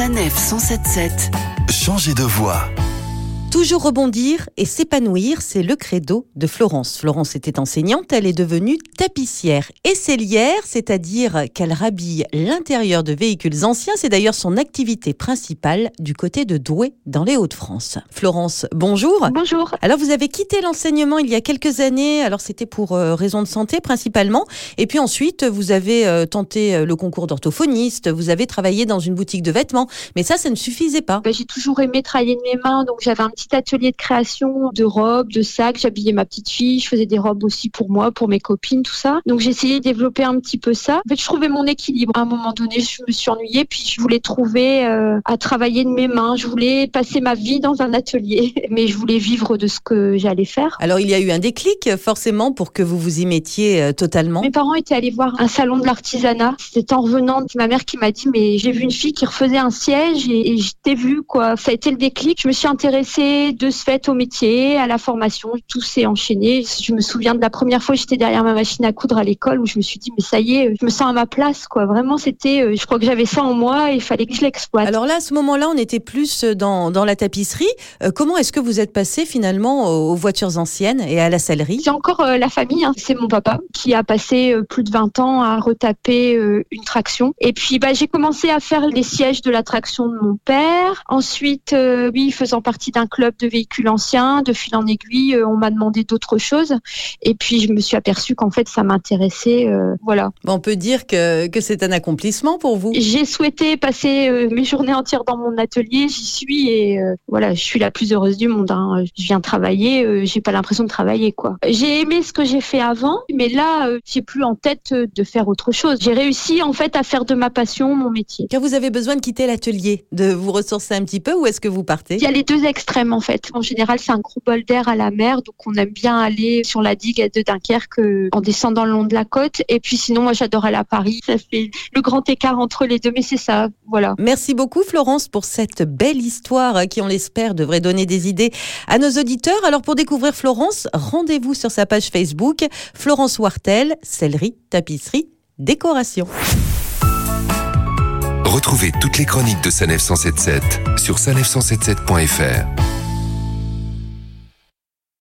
Sanef 177. Changer de voix. Toujours rebondir et s'épanouir, c'est le credo de Florence. Florence était enseignante, elle est devenue tapissière et cellière, c'est-à-dire qu'elle rhabille l'intérieur de véhicules anciens. C'est d'ailleurs son activité principale du côté de Douai, dans les Hauts-de-France. Florence, bonjour. Bonjour. Alors vous avez quitté l'enseignement il y a quelques années, alors c'était pour euh, raison de santé principalement, et puis ensuite vous avez euh, tenté euh, le concours d'orthophoniste, vous avez travaillé dans une boutique de vêtements, mais ça, ça ne suffisait pas. Ben, j'ai toujours aimé travailler de mes mains, donc j'avais un petit atelier de création de robes, de sacs. J'habillais ma petite fille, je faisais des robes aussi pour moi, pour mes copines, tout ça. Donc essayé de développer un petit peu ça. En fait, je trouvais mon équilibre. À un moment donné, je me suis ennuyée, puis je voulais trouver euh, à travailler de mes mains. Je voulais passer ma vie dans un atelier, mais je voulais vivre de ce que j'allais faire. Alors il y a eu un déclic forcément pour que vous vous y mettiez euh, totalement. Mes parents étaient allés voir un salon de l'artisanat. C'était en revenant ma mère qui m'a dit mais j'ai vu une fille qui refaisait un siège et, et je t'ai vu quoi. Ça a été le déclic. Je me suis intéressée de ce fait au métier, à la formation. Tout s'est enchaîné. Je me souviens de la première fois j'étais derrière ma machine à coudre à l'école où je me suis dit mais ça y est, je me sens à ma place quoi. Vraiment c'était, euh, je crois que j'avais ça en moi et il fallait que je l'exploite. Alors là, à ce moment-là, on était plus dans, dans la tapisserie. Euh, comment est-ce que vous êtes passé finalement aux voitures anciennes et à la sellerie? J'ai encore euh, la famille, hein. c'est mon papa qui a passé euh, plus de 20 ans à retaper une traction. Et puis bah, j'ai commencé à faire les sièges de la traction de mon père. Ensuite, oui, faisant partie d'un club de véhicules anciens, de fil en aiguille, euh, on m'a demandé d'autres choses. Et puis je me suis aperçue qu'en fait ça m'intéressait. euh, voilà. On peut dire que, que c'est un accomplissement pour vous. J'ai souhaité passer euh, mes journées entières dans mon atelier. J'y suis et euh, voilà, je suis la plus heureuse du monde. hein. Je viens travailler, j'ai pas l'impression de travailler quoi. J'ai aimé ce que j'ai fait avant, mais là, j'ai plus en tête de faire autre chose. J'ai réussi en fait à faire de ma passion mon métier. Quand vous avez besoin de quitter l'atelier, de vous ressourcer un petit peu, où est-ce que vous partez? Il y a les deux extrêmes en fait. En général, c'est un gros bol d'air à la mer, donc on aime bien aller sur la digue de Dunkerque euh, en descendant le long de la côte. Et puis sinon, moi, j'adore aller à Paris. Ça fait le grand écart entre les deux, mais c'est ça, voilà. Merci beaucoup Florence pour cette belle histoire qui, on l'espère, devrait donner des idées à nos auditeurs. Alors pour découvrir Florence, rendez-vous sur sa page Facebook Florence Wartel, sellerie, tapisserie, décoration. Retrouvez toutes les chroniques de Sanef 177 sur sanef177.fr.